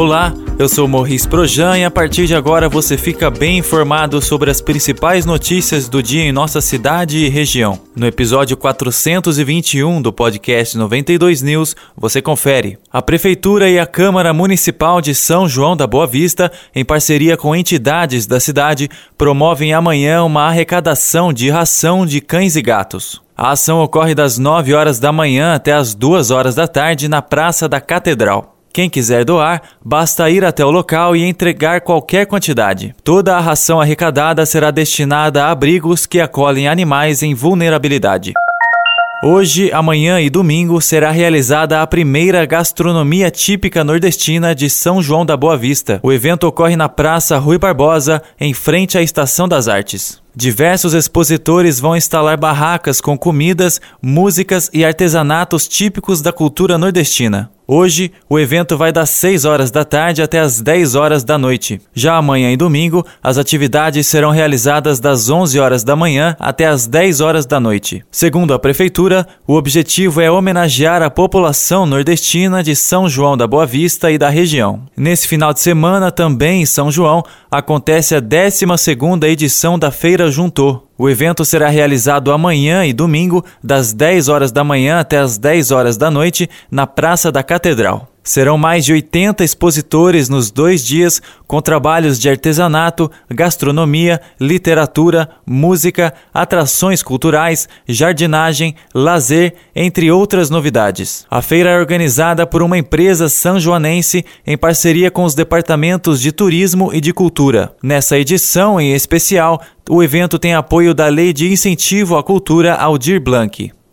Olá, eu sou Morris Projan e a partir de agora você fica bem informado sobre as principais notícias do dia em nossa cidade e região. No episódio 421 do podcast 92 News, você confere. A Prefeitura e a Câmara Municipal de São João da Boa Vista, em parceria com entidades da cidade, promovem amanhã uma arrecadação de ração de cães e gatos. A ação ocorre das 9 horas da manhã até as 2 horas da tarde na Praça da Catedral. Quem quiser doar, basta ir até o local e entregar qualquer quantidade. Toda a ração arrecadada será destinada a abrigos que acolhem animais em vulnerabilidade. Hoje, amanhã e domingo será realizada a primeira gastronomia típica nordestina de São João da Boa Vista. O evento ocorre na Praça Rui Barbosa, em frente à Estação das Artes. Diversos expositores vão instalar barracas com comidas, músicas e artesanatos típicos da cultura nordestina. Hoje, o evento vai das 6 horas da tarde até as 10 horas da noite. Já amanhã e domingo, as atividades serão realizadas das 11 horas da manhã até as 10 horas da noite. Segundo a Prefeitura, o objetivo é homenagear a população nordestina de São João da Boa Vista e da região. Nesse final de semana, também em São João, acontece a 12ª edição da Feira Juntou. O evento será realizado amanhã e domingo, das 10 horas da manhã até as 10 horas da noite, na Praça da Catedral. Serão mais de 80 expositores nos dois dias, com trabalhos de artesanato, gastronomia, literatura, música, atrações culturais, jardinagem, lazer, entre outras novidades. A feira é organizada por uma empresa sanjoanense em parceria com os departamentos de turismo e de cultura. Nessa edição em especial, o evento tem apoio da Lei de Incentivo à Cultura Aldir Blanc.